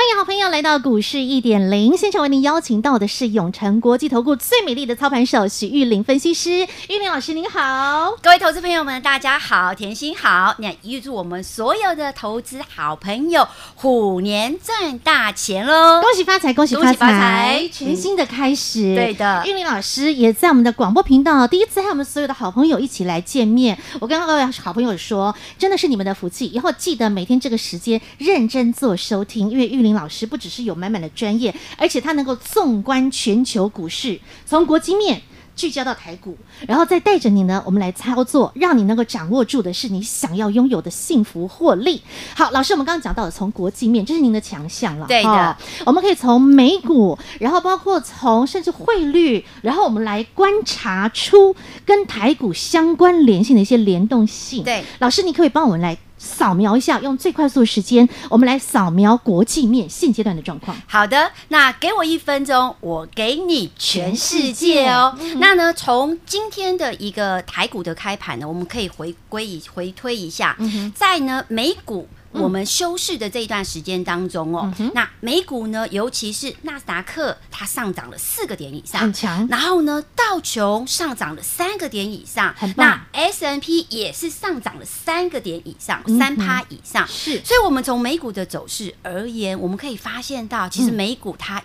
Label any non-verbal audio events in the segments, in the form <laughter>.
欢迎好朋友来到股市一点零，现场为您邀请到的是永诚国际投顾最美丽的操盘手许玉玲分析师，玉玲老师您好，各位投资朋友们大家好，甜心好，那预祝我们所有的投资好朋友虎年赚大钱喽！恭喜发财，恭喜发财，全新的开始。嗯、对的，玉玲老师也在我们的广播频道第一次和我们所有的好朋友一起来见面。我跟各位好朋友说，真的是你们的福气，以后记得每天这个时间认真做收听，因为玉玲老师。不只是有满满的专业，而且他能够纵观全球股市，从国际面聚焦到台股，然后再带着你呢，我们来操作，让你能够掌握住的是你想要拥有的幸福获利。好，老师，我们刚刚讲到的从国际面，这是您的强项了。对的、哦，我们可以从美股，然后包括从甚至汇率，然后我们来观察出跟台股相关联性的一些联动性。对，老师，你可以帮我们来。扫描一下，用最快速的时间，我们来扫描国际面现阶段的状况。好的，那给我一分钟，我给你全世界哦。界那呢，从今天的一个台股的开盘呢，我们可以回归一回推一下，在呢美股。我们休市的这一段时间当中哦，嗯、那美股呢，尤其是纳斯达克，它上涨了四个点以上，很强。然后呢，道琼上涨了三个点以上，很棒。那 S&P 也是上涨了三个点以上，三趴、嗯、以上。是，所以我们从美股的走势而言，我们可以发现到，其实美股它、嗯、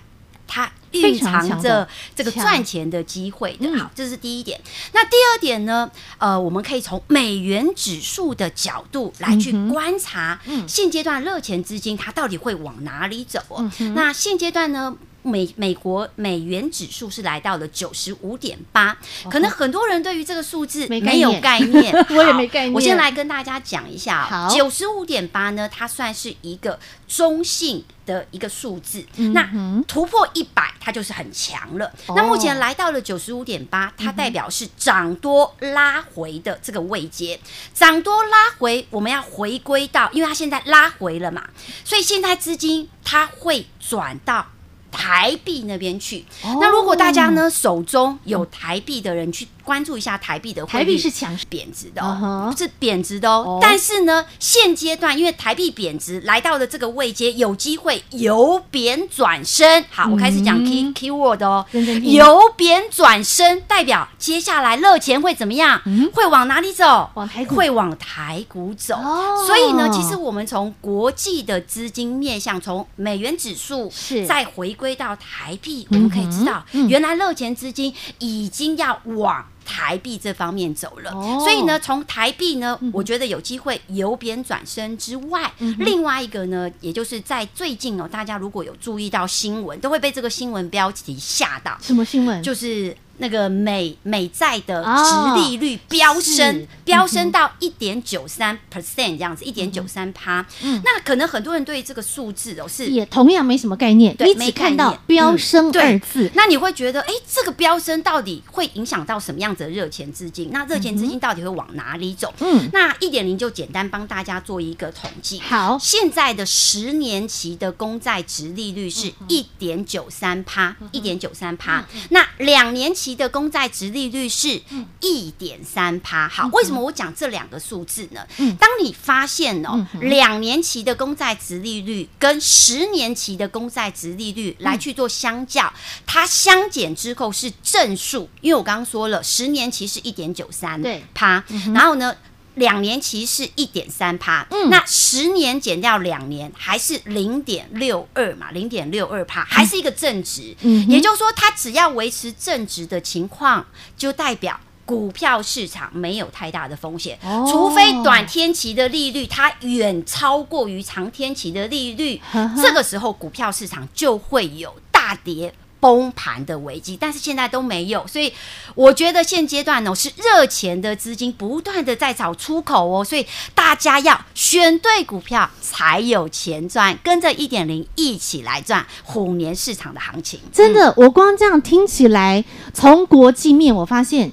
它。蕴藏着这个赚钱的机会的，好，这是第一点。那第二点呢？呃，我们可以从美元指数的角度来去观察，现阶段热钱资金它到底会往哪里走哦？那现阶段呢？美美国美元指数是来到了九十五点八，可能很多人对于这个数字没有概念，<laughs> 我也没概念。我先来跟大家讲一下，好，九十五点八呢，它算是一个中性的一个数字，那突破一百，它就是很强了。那目前来到了九十五点八，它代表是涨多拉回的这个位阶，涨多拉回，我们要回归到，因为它现在拉回了嘛，所以现在资金它会转到。台币那边去，那如果大家呢手中有台币的人去关注一下台币的汇率，台币是强势贬值的哦，是贬值的哦。但是呢，现阶段因为台币贬值来到了这个位阶，有机会由贬转升。好，我开始讲 key key word 哦，由贬转升代表接下来热钱会怎么样？会往哪里走？往台股，会往台股走。所以呢，其实我们从国际的资金面向，从美元指数是再回归。归到台币，我们可以知道，原来热钱资金已经要往台币这方面走了。所以呢，从台币呢，我觉得有机会由贬转升之外，另外一个呢，也就是在最近哦，大家如果有注意到新闻，都会被这个新闻标题吓到。什么新闻？就是。那个美美债的值利率飙升，飙升到一点九三 percent 这样子，一点九三趴。嗯，那可能很多人对这个数字哦是也同样没什么概念，对，没看到飙升二字，那你会觉得，哎，这个飙升到底会影响到什么样子的热钱资金？那热钱资金到底会往哪里走？嗯，那一点零就简单帮大家做一个统计。好，现在的十年期的公债值利率是一点九三趴，一点九三趴。那两年期。期的公债值利率是一点三趴。好，为什么我讲这两个数字呢？当你发现哦，两年期的公债值利率跟十年期的公债值利率来去做相较，它相减之后是正数，因为我刚刚说了，十年期是一点九三趴，然后呢，两年期是一点三趴，嗯，那十年减掉两年还是零点六二嘛，零点六二趴，还是一个正值，嗯，也就是说，它只要维持正值的情况，就代表股票市场没有太大的风险，哦，除非短天期的利率它远超过于长天期的利率，呵呵，这个时候股票市场就会有大跌。崩盘的危机，但是现在都没有，所以我觉得现阶段呢是热钱的资金不断的在找出口哦，所以大家要选对股票才有钱赚，跟着一点零一起来赚虎年市场的行情。真的，我光这样听起来，从国际面我发现。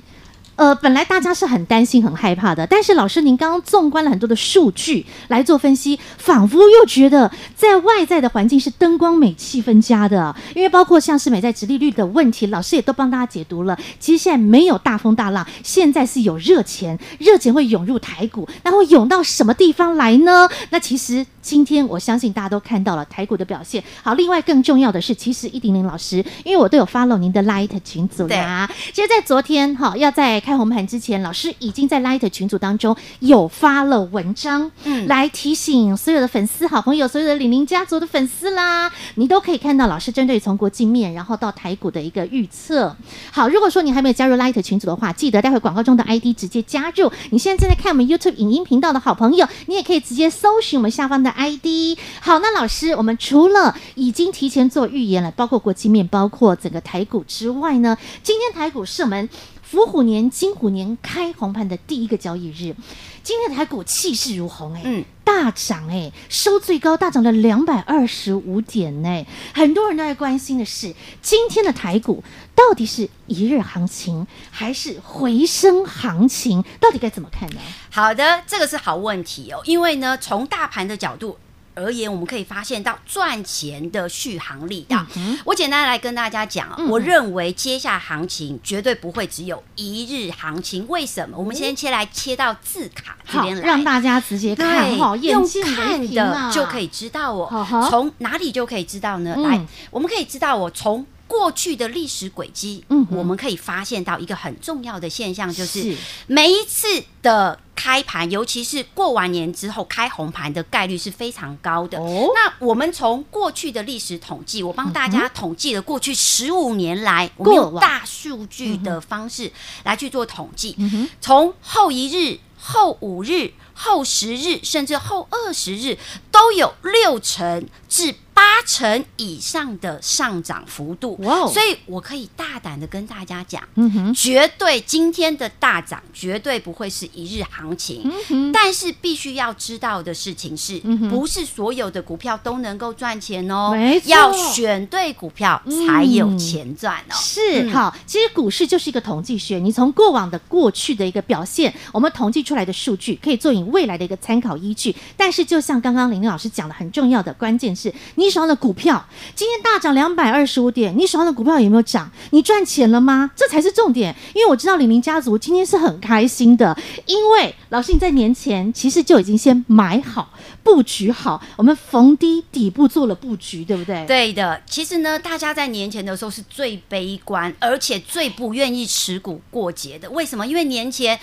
呃，本来大家是很担心、很害怕的，但是老师您刚刚纵观了很多的数据来做分析，仿佛又觉得在外在的环境是灯光美、气氛佳的。因为包括像是美债直利率的问题，老师也都帮大家解读了。其实现在没有大风大浪，现在是有热钱，热钱会涌入台股，那会涌到什么地方来呢？那其实今天我相信大家都看到了台股的表现。好，另外更重要的是，其实一点零老师，因为我都有 follow 您的 Light 群组啦。其实，在昨天哈，要在开红盘之前，老师已经在 Light 群组当中有发了文章，嗯，来提醒所有的粉丝、好朋友、所有的李宁家族的粉丝啦，你都可以看到老师针对从国际面，然后到台股的一个预测。好，如果说你还没有加入 Light 群组的话，记得待会广告中的 ID 直接加入。你现在正在看我们 YouTube 影音频道的好朋友，你也可以直接搜寻我们下方的 ID。好，那老师，我们除了已经提前做预言了，包括国际面，包括整个台股之外呢，今天台股是我们。伏虎年、金虎年开红盘的第一个交易日，今天的台股气势如虹哎、欸，嗯，大涨哎、欸，收最高大涨了两百二十五点哎、欸，很多人都在关心的是，今天的台股到底是一日行情还是回升行情？到底该怎么看呢？好的，这个是好问题哦，因为呢，从大盘的角度。而言，我们可以发现到赚钱的续航力道。嗯、我简单来跟大家讲、嗯、我认为接下来行情绝对不会只有一日行情。为什么？我们先切来切到字卡这边来，让大家直接看，好用看的就可以知道哦从哪里就可以知道呢？嗯、来，我们可以知道我从。过去的历史轨迹，嗯，我们可以发现到一个很重要的现象，就是每一次的开盘，尤其是过完年之后开红盘的概率是非常高的。哦，那我们从过去的历史统计，我帮大家统计了过去十五年来，我们用大数据的方式来去做统计，从后一日、后五日、后十日，甚至后二十日，都有六成至。八成以上的上涨幅度，哇哦！所以我可以大胆的跟大家讲，嗯哼，绝对今天的大涨绝对不会是一日行情，但是必须要知道的事情是，嗯，不是所有的股票都能够赚钱哦，要选对股票才有钱赚哦。是，好，其实股市就是一个统计学，你从过往的过去的一个表现，我们统计出来的数据可以做你未来的一个参考依据。但是就像刚刚玲玲老师讲的，很重要的关键是你。手上的股票今天大涨两百二十五点，你手上的股票有没有涨？你赚钱了吗？这才是重点。因为我知道李宁家族今天是很开心的，因为老师你在年前其实就已经先买好、布局好，我们逢低底部做了布局，对不对？对的。其实呢，大家在年前的时候是最悲观，而且最不愿意持股过节的。为什么？因为年前。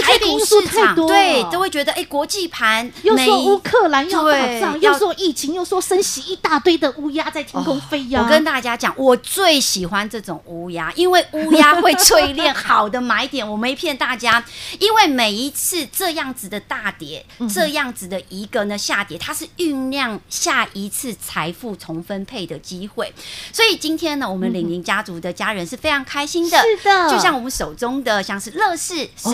台股市场对都会觉得，哎，国际盘又说乌克兰要打仗，又说疫情，又说升息，一大堆的乌鸦在天空飞呀。我跟大家讲，我最喜欢这种乌鸦，因为乌鸦会淬炼好的买点。我没骗大家，因为每一次这样子的大跌，这样子的一个呢下跌，它是酝酿下一次财富重分配的机会。所以今天呢，我们李宁家族的家人是非常开心的。是的，就像我们手中的像是乐视是。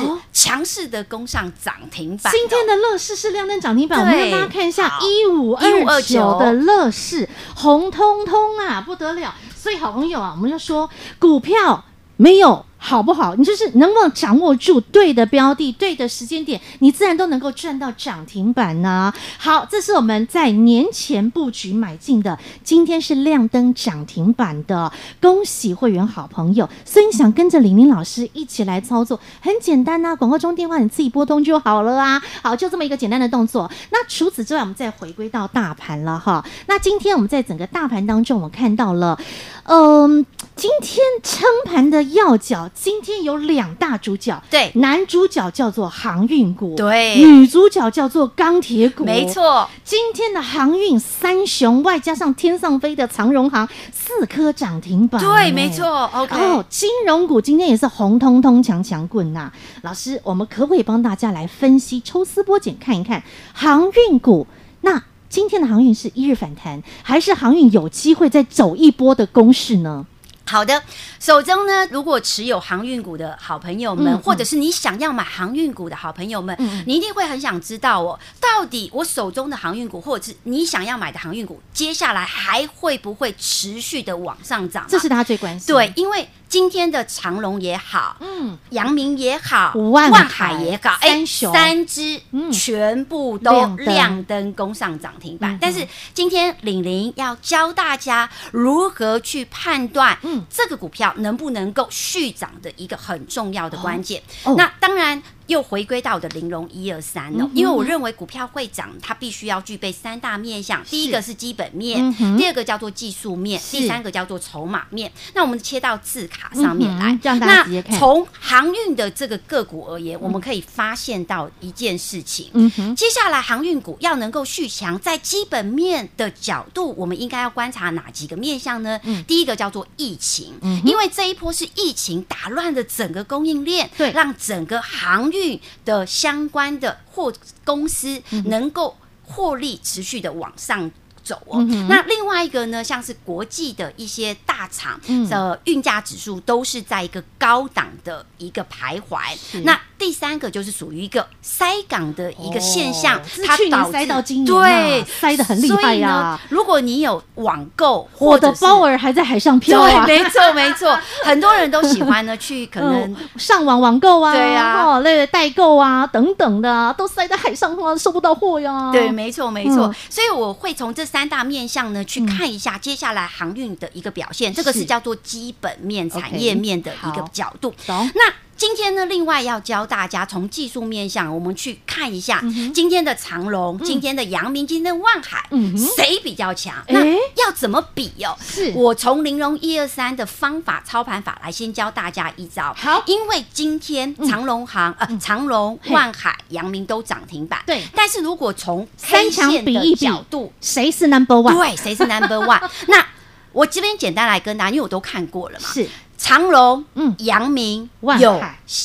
强势的攻上涨停板，今天的乐视是亮灯涨停板，我们让大家看一下一五二九的乐视，红彤彤啊，不得了！所以好朋友啊，我们就说股票没有。好不好？你就是能不能掌握住对的标的、对的时间点，你自然都能够赚到涨停板呢、好，这是我们在年前布局买进的，今天是亮灯涨停板的，恭喜会员好朋友。所以你想跟着李宁老师一起来操作，很简单呐、广告中电话你自己拨通就好了啊。好，就这么一个简单的动作。那除此之外，我们再回归到大盘了哈。那今天我们在整个大盘当中，我看到了，嗯，今天撑盘的要角。今天有两大主角，对，男主角叫做航运股，对，女主角叫做钢铁股，没错。今天的航运三雄，外加上天上飞的长荣航，四颗涨停板，对，没错。OK，哦，金融股今天也是红彤彤、强强棍呐。老师，我们可不可以帮大家来分析、抽丝剥茧，看一看航运股？那今天的航运是一日反弹，还是航运有机会再走一波的攻势呢？好的，手中呢，如果持有航运股的好朋友们，嗯、或者是你想要买航运股的好朋友们，嗯、你一定会很想知道哦，到底我手中的航运股，或者是你想要买的航运股，接下来还会不会持续的往上涨？这是大家最关心。对，因为。今天的长隆也好，嗯，阳明也好，万万海也好，哎，三只全部都亮灯。攻上涨停板。但是今天玲玲要教大家如何去判断，嗯，这个股票能不能够续涨的一个很重要的关键。那当然。又回归到我的玲珑一二三了，因为我认为股票会涨，它必须要具备三大面向。第一个是基本面，第二个叫做技术面，第三个叫做筹码面。那我们切到字卡上面来，那从航运的这个个股而言，我们可以发现到一件事情。接下来航运股要能够续强，在基本面的角度，我们应该要观察哪几个面向呢？第一个叫做疫情，因为这一波是疫情打乱了整个供应链，对，让整个航运。的相关的或公司能够获利持续的往上走哦。嗯、那另外一个呢，像是国际的一些大厂的运价指数都是在一个高档的一个徘徊。那第三个就是属于一个塞港的一个现象，哦、它去年塞到今年，对，塞的很厉害呀、啊。如果你有网购，我的包儿还在海上漂啊，对，没错没错，<laughs> 很多人都喜欢呢去可能、呃、上网网购啊，对呀、啊，那个代购啊等等的，都塞在海上啊，收不到货呀。对，没错没错，嗯、所以我会从这三大面向呢去看一下接下来航运的一个表现，嗯、这个是叫做基本面、产业面的一个角度。懂那。今天呢，另外要教大家从技术面向，我们去看一下今天的长荣、今天的阳明、今天的万海，谁比较强？那要怎么比哦？是我从玲珑一二三的方法操盘法来先教大家一招。好，因为今天长荣航呃长隆、万海、阳明都涨停板。对，但是如果从三强比一角度，谁是 number one？对，谁是 number one？<laughs> 那我这边简单来跟大家，因为我都看过了嘛。是。长荣、嗯，阳明、有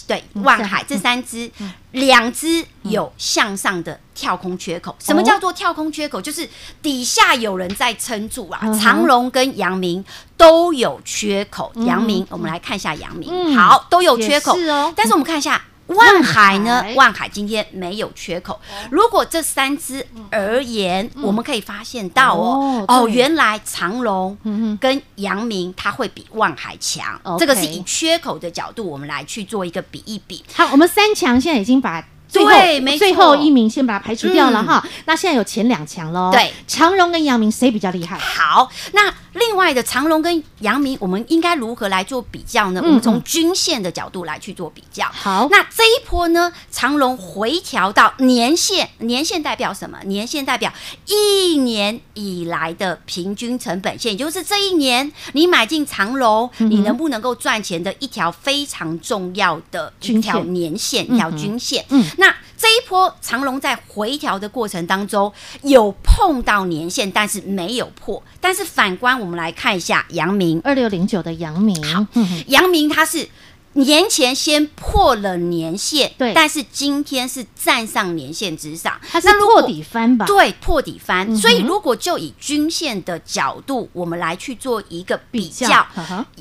对万海这三只，两只有向上的跳空缺口。什么叫做跳空缺口？就是底下有人在撑住啊。长荣跟阳明都有缺口。阳明，我们来看一下阳明，好，都有缺口。是哦，但是我们看一下。万海呢？万海今天没有缺口。如果这三只而言，我们可以发现到哦哦，原来长荣跟阳明它会比万海强。这个是以缺口的角度，我们来去做一个比一比。好，我们三强现在已经把。对，没，最后一名先把它排除掉了哈。嗯、那现在有前两强喽。对，长荣跟阳明谁比较厉害？好，那另外的长荣跟阳明，我们应该如何来做比较呢？嗯、我们从均线的角度来去做比较。好，那这一波呢，长荣回调到年线，年线代表什么？年线代表一年以来的平均成本线，也就是这一年你买进长荣，嗯、你能不能够赚钱的一条非常重要的一条年线，一条均线。嗯，那。那这一波长龙在回调的过程当中有碰到年线，但是没有破。但是反观我们来看一下阳明二六零九的阳明，好，阳明它是年前先破了年线，对，但是今天是站上年线之上，它是破底翻吧？对，破底翻。嗯、所以如果就以均线的角度，我们来去做一个比较，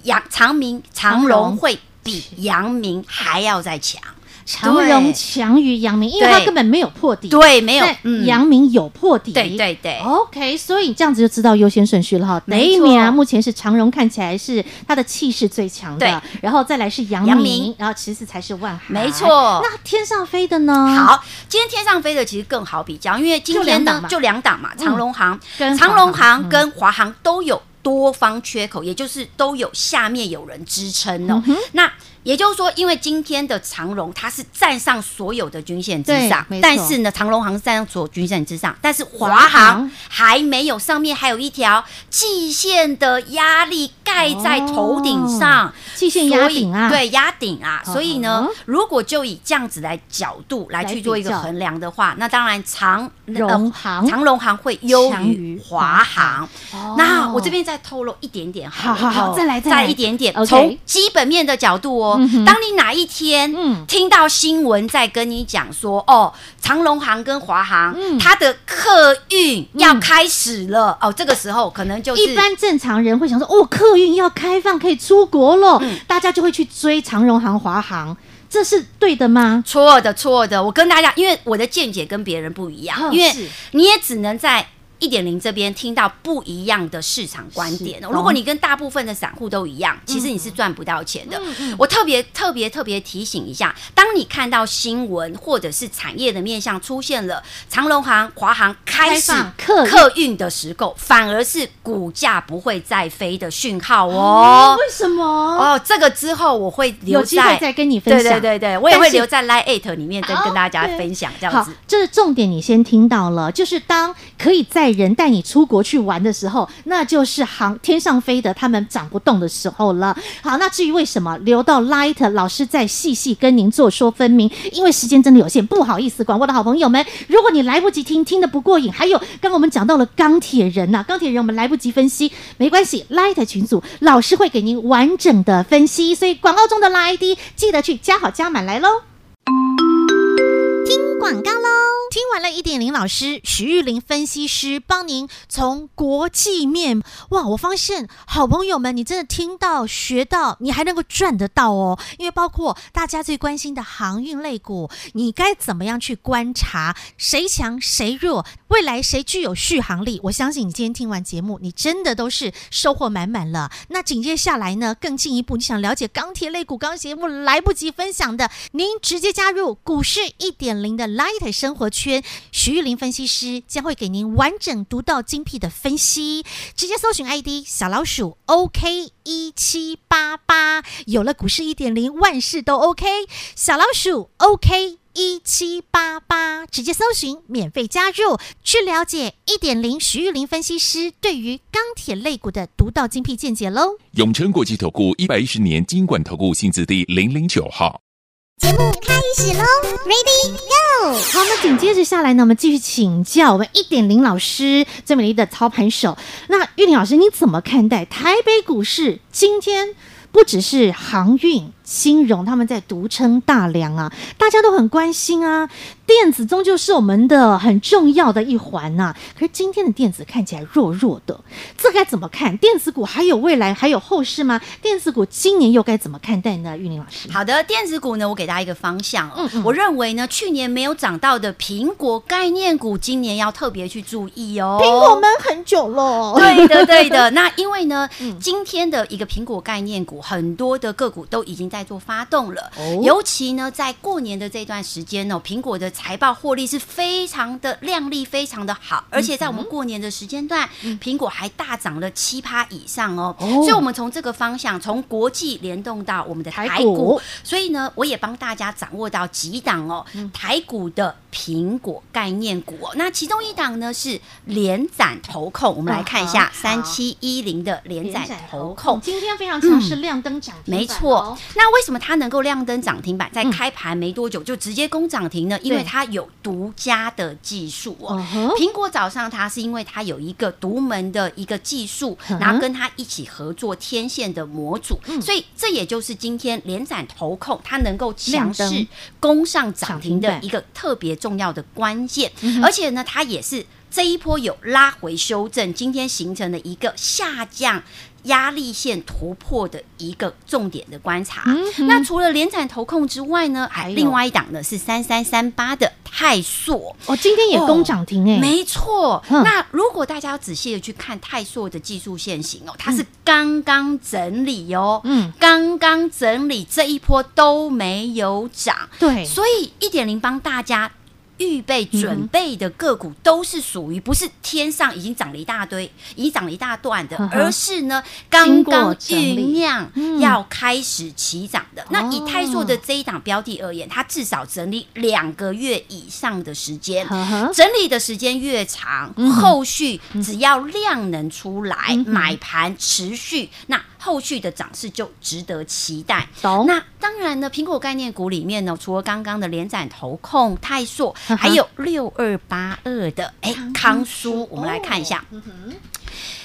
阳长明长龙会比阳明还要再强。长荣强于阳明，因为它根本没有破底。对，没有。阳明有破底。对对对。OK，所以这样子就知道优先顺序了哈。第一名啊，目前是长荣，看起来是它的气势最强的。然后再来是阳明，然后其次才是万海。没错。那天上飞的呢？好，今天天上飞的其实更好比较，因为今天呢就两档嘛，长荣航、长荣航跟华航都有多方缺口，也就是都有下面有人支撑哦。那也就是说，因为今天的长荣它是站上所有的均线之上，但是呢，长荣航是站上所有均线之上，但是华航还没有，上面还有一条季线的压力盖在头顶上，季线压顶啊，对，压顶啊，所以呢，如果就以这样子来角度来去做一个衡量的话，那当然长荣航。长荣航会优于华航。那我这边再透露一点点，好好好，再来再来。一点点，从基本面的角度哦。说，当你哪一天听到新闻在跟你讲说，哦，长荣航跟华航它的客运要开始了，哦，这个时候可能就是一般正常人会想说，哦，客运要开放可以出国了，大家就会去追长荣航、华航。这是对的吗？错的，错的。我跟大家，因为我的见解跟别人不一样，因为你也只能在。一点零这边听到不一样的市场观点，如果你跟大部分的散户都一样，其实你是赚不到钱的。我特别特别特别提醒一下，当你看到新闻或者是产业的面向出现了长龙航、华航开始客客运的时候，反而是股价不会再飞的讯号哦。为什么？哦，这个之后我会留在再跟你分享。对对对对，我也会留在 Line 里面跟跟大家分享这样子。这是重点，你先听到了，就是当可以在。带人带你出国去玩的时候，那就是航天上飞的，他们涨不动的时候了。好，那至于为什么留到 Light 老师再细细跟您做说分明，因为时间真的有限，不好意思，广播的好朋友们，如果你来不及听，听得不过瘾，还有刚刚我们讲到了钢铁人呐、钢铁人我们来不及分析，没关系，Light 群组老师会给您完整的分析，所以广告中的 ID 记得去加好加满来喽。听广告喽。听完了一点零老师徐玉玲分析师帮您从国际面哇，我发现好朋友们，你真的听到学到，你还能够赚得到哦。因为包括大家最关心的航运类股，你该怎么样去观察谁强谁弱，未来谁具有续航力？我相信你今天听完节目，你真的都是收获满满了。那紧接下来呢，更进一步，你想了。解钢铁类股，刚节目来不及分享的，您直接加入股市一点零的 Light 生活圈。徐玉玲分析师将会给您完整独到精辟的分析，直接搜寻 ID 小老鼠 OK 一七八八，有了股市一点零，万事都 OK。小老鼠 OK 一七八八，直接搜寻免费加入，去了解一点零徐玉玲分析师对于钢铁类股的独到精辟见解喽。永诚国际投顾一百一十年金管投顾新字第零零九号。节目开始喽，Ready Go！好，那紧接着下来呢，我们继续请教我们一点零老师最美丽的操盘手。那玉玲老师，你怎么看待台北股市今天不只是航运？金融他们在独撑大梁啊，大家都很关心啊。电子终究是我们的很重要的一环呐、啊。可是今天的电子看起来弱弱的，这该怎么看？电子股还有未来，还有后市吗？电子股今年又该怎么看待呢？玉玲老师，好的，电子股呢，我给大家一个方向哦。嗯嗯，我认为呢，去年没有涨到的苹果概念股，今年要特别去注意哦。苹果闷很久了，对的，对的。<laughs> 那因为呢，今天的一个苹果概念股，很多的个股都已经。在做发动了，尤其呢，在过年的这段时间呢，苹果的财报获利是非常的亮丽，非常的好，而且在我们过年的时间段，苹果还大涨了七趴以上哦。所以，我们从这个方向，从国际联动到我们的台股，所以呢，我也帮大家掌握到几档哦，台股的苹果概念股哦。那其中一档呢是联展投控，我们来看一下三七一零的联展投控，今天非常强势，亮灯涨停，没错。那那为什么它能够亮灯涨停板，在开盘没多久就直接攻涨停呢？因为它有独家的技术哦。苹果早上它是因为它有一个独门的一个技术，然后跟它一起合作天线的模组，所以这也就是今天连展投控它能够强势攻上涨停的一个特别重要的关键。而且呢，它也是这一波有拉回修正，今天形成了一个下降。压力线突破的一个重点的观察。嗯、那除了联展投控之外呢，还有另外一档呢是三三三八的泰硕。哦，今天也攻涨停哎、欸，没错。嗯、那如果大家要仔细的去看泰硕的技术线型哦，它是刚刚整理哦，嗯，刚刚整理这一波都没有涨，对，所以一点零帮大家。预备准备的个股都是属于不是天上已经涨了一大堆，已经涨了一大段的，而是呢刚刚酝酿要开始起涨的。那以泰硕的这一档标的而言，它至少整理两个月以上的时间，整理的时间越长，后续只要量能出来，买盘持续，那后续的涨势就值得期待。那当然呢，苹果概念股里面呢，除了刚刚的连展投控、泰硕。还有六二八二的哎，康舒，我们来看一下，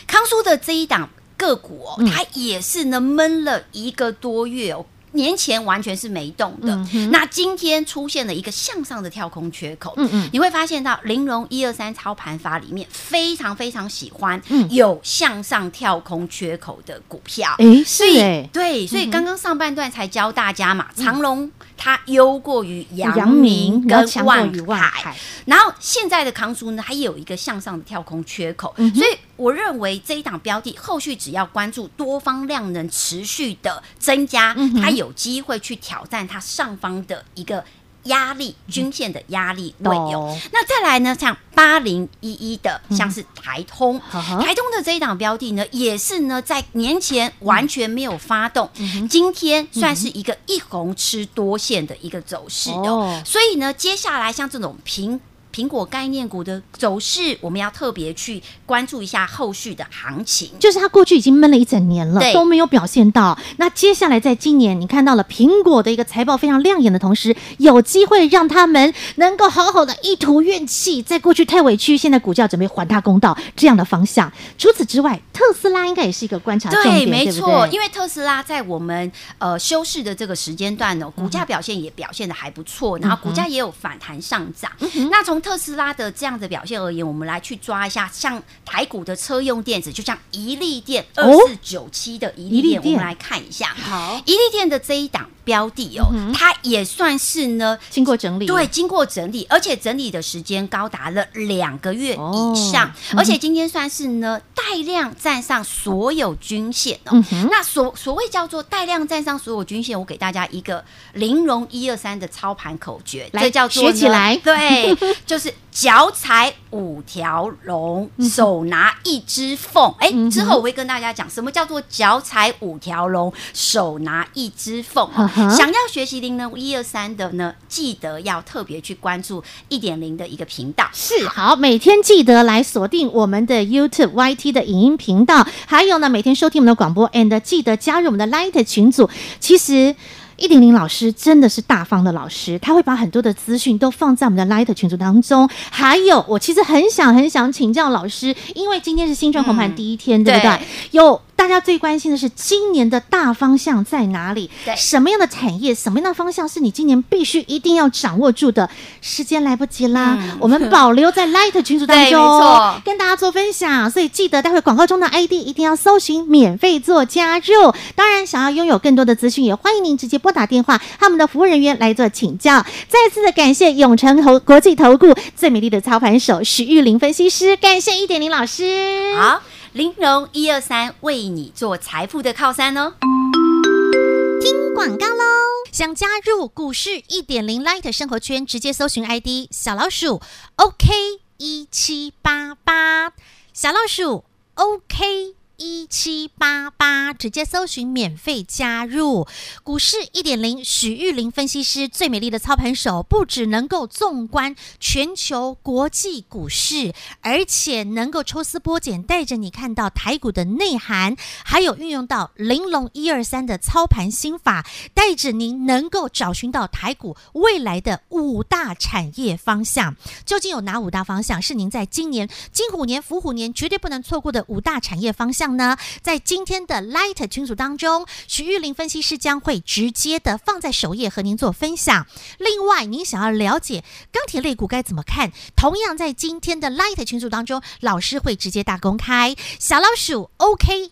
康舒的这一档个股哦，它也是呢闷了一个多月哦。年前完全是没动的，嗯、那今天出现了一个向上的跳空缺口，嗯嗯，你会发现到玲珑一二三操盘法里面非常非常喜欢有向上跳空缺口的股票，哎、嗯，是哎，对，所以刚刚上半段才教大家嘛，嗯、长荣它优过于阳明跟万海，然后现在的康舒呢，它也有一个向上的跳空缺口，嗯、所以我认为这一档标的后续只要关注多方量能持续的增加，嗯、它。有机会去挑战它上方的一个压力均线的压力位哦。那再来呢，像八零一一的，像是台通，台通的这一档标的呢，也是呢在年前完全没有发动，今天算是一个一红吃多线的一个走势哦。所以呢，接下来像这种平。苹果概念股的走势，我们要特别去关注一下后续的行情。就是它过去已经闷了一整年了，都没有表现到。那接下来在今年，你看到了苹果的一个财报非常亮眼的同时，有机会让他们能够好好的一吐怨气，在过去太委屈，现在股价准备还他公道这样的方向。除此之外，特斯拉应该也是一个观察重点，对，没错，对对因为特斯拉在我们呃休市的这个时间段呢，股价表现也表现的还不错，嗯、然后股价也有反弹上涨。嗯、那从特斯拉的这样的表现而言，我们来去抓一下，像台股的车用电子，就像宜利电二四九七的宜利电，我们来看一下。好，宜利电的这一档标的哦，嗯、它也算是呢经过整理，对，经过整理，而且整理的时间高达了两个月以上，而且今天算是呢带量站上所有均线哦。嗯、那所所谓叫做带量站上所有均线，我给大家一个玲珑一二三的操盘口诀，来这叫做学起来，对，<laughs> 就是。脚踩五条龙，手拿一只凤。哎、欸，之后我会跟大家讲什么叫做脚踩五条龙，手拿一只凤。Uh 想要学习玲珑一二三的呢，记得要特别去关注一点零的一个频道。是好，每天记得来锁定我们的 YouTube YT 的影音频道，还有呢，每天收听我们的广播，and 记得加入我们的 Light 群组。其实。一点零老师真的是大方的老师，他会把很多的资讯都放在我们的 Light 群组当中。还有，我其实很想很想请教老师，因为今天是新春红盘第一天，嗯、对不对？对有。大家最关心的是今年的大方向在哪里？对，什么样的产业，什么样的方向是你今年必须一定要掌握住的？时间来不及啦，嗯、我们保留在 <laughs> Light 群组当中，没错，跟大家做分享。所以记得待会广告中的 ID 一定要搜寻，免费做加入。当然，想要拥有更多的资讯，也欢迎您直接拨打电话，和我们的服务人员来做请教。再次的感谢永诚投国际投顾最美丽的操盘手许玉玲分析师，感谢一点零老师。好。玲珑一二三为你做财富的靠山哦！听广告喽！想加入股市一点零 Light 生活圈，直接搜寻 ID 小老鼠 OK 一七八八，小老鼠 OK。一七八八，直接搜寻免费加入股市一点零。许玉玲分析师最美丽的操盘手，不只能够纵观全球国际股市，而且能够抽丝剥茧，带着你看到台股的内涵，还有运用到玲珑一二三的操盘心法，带着您能够找寻到台股未来的五大产业方向。究竟有哪五大方向是您在今年金虎年、伏虎年绝对不能错过的五大产业方向？呢，在今天的 Light 群组当中，徐玉玲分析师将会直接的放在首页和您做分享。另外，您想要了解钢铁类股该怎么看，同样在今天的 Light 群组当中，老师会直接大公开。小老鼠 OK